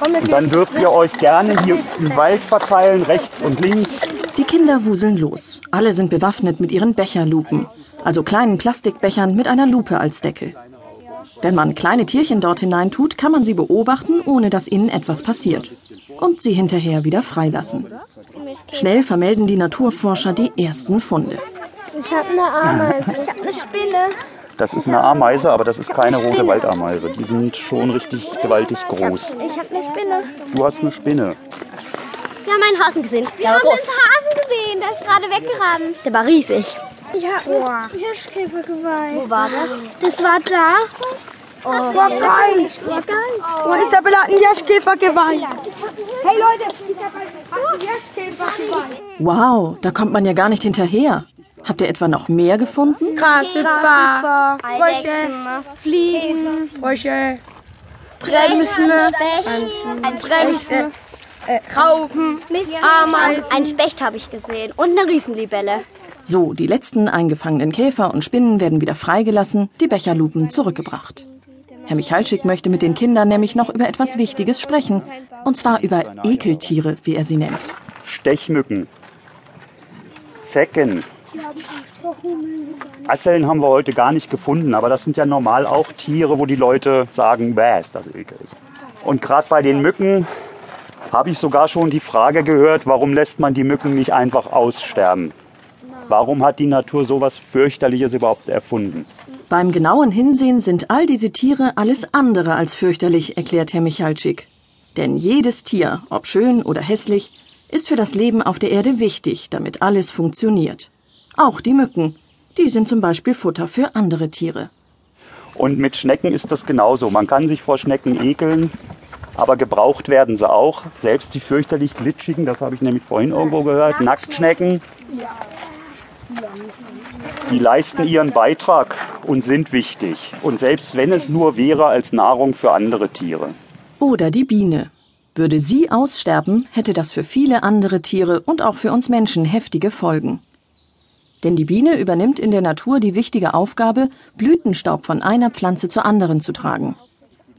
Und dann dürft ihr euch gerne hier im Wald verteilen, rechts und links. Die Kinder wuseln los. Alle sind bewaffnet mit ihren Becherlupen, also kleinen Plastikbechern mit einer Lupe als Deckel. Wenn man kleine Tierchen dort hinein tut, kann man sie beobachten, ohne dass ihnen etwas passiert. Und sie hinterher wieder freilassen. Schnell vermelden die Naturforscher die ersten Funde. Ich habe eine Ameise. Ich habe eine Spinne. Das ist eine Ameise, aber das ist keine rote Waldameise. Die sind schon richtig gewaltig groß. Ich habe eine Spinne. Du hast eine Spinne. Wir haben einen Hasen gesehen. Wir haben einen Hasen gesehen, der ist gerade weggerannt. Der war riesig. Ich habe einen Hirschkäfer geweiht. Wo war das? Das war da. Oh, war geil. War geil. Oh, Isabella hat einen Hirschkäfer geweiht. Hey Leute, Isabella hat einen Hirschkäfer geweiht. Wow, da kommt man ja gar nicht hinterher. Habt ihr etwa noch mehr gefunden? Grashüpfer, Frösche, Fliegen, Frösche, Bremsen, Ein Specht. äh, Raupen, Ameisen. Ein Specht habe ich gesehen. Und eine Riesenlibelle. So, die letzten eingefangenen Käfer und Spinnen werden wieder freigelassen, die Becherlupen zurückgebracht. Herr Michalschick möchte mit den Kindern nämlich noch über etwas Wichtiges sprechen. Und zwar über Ekeltiere, wie er sie nennt. Stechmücken. Zecken. Asseln haben wir heute gar nicht gefunden, aber das sind ja normal auch Tiere, wo die Leute sagen, bäh, ist das ekelig. Und gerade bei den Mücken habe ich sogar schon die Frage gehört, warum lässt man die Mücken nicht einfach aussterben? Warum hat die Natur sowas fürchterliches überhaupt erfunden? Beim genauen Hinsehen sind all diese Tiere alles andere als fürchterlich, erklärt Herr Michalschick. Denn jedes Tier, ob schön oder hässlich, ist für das Leben auf der Erde wichtig, damit alles funktioniert. Auch die Mücken. Die sind zum Beispiel Futter für andere Tiere. Und mit Schnecken ist das genauso. Man kann sich vor Schnecken ekeln, aber gebraucht werden sie auch. Selbst die fürchterlich glitschigen, das habe ich nämlich vorhin irgendwo gehört, Nacktschnecken, die leisten ihren Beitrag und sind wichtig. Und selbst wenn es nur wäre als Nahrung für andere Tiere. Oder die Biene. Würde sie aussterben, hätte das für viele andere Tiere und auch für uns Menschen heftige Folgen. Denn die Biene übernimmt in der Natur die wichtige Aufgabe, Blütenstaub von einer Pflanze zur anderen zu tragen.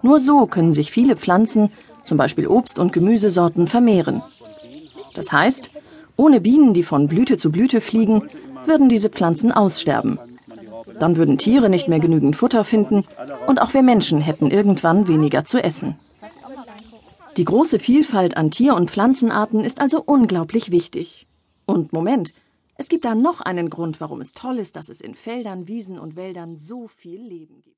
Nur so können sich viele Pflanzen, zum Beispiel Obst- und Gemüsesorten, vermehren. Das heißt, ohne Bienen, die von Blüte zu Blüte fliegen, würden diese Pflanzen aussterben. Dann würden Tiere nicht mehr genügend Futter finden und auch wir Menschen hätten irgendwann weniger zu essen. Die große Vielfalt an Tier- und Pflanzenarten ist also unglaublich wichtig. Und Moment, es gibt da noch einen Grund, warum es toll ist, dass es in Feldern, Wiesen und Wäldern so viel Leben gibt.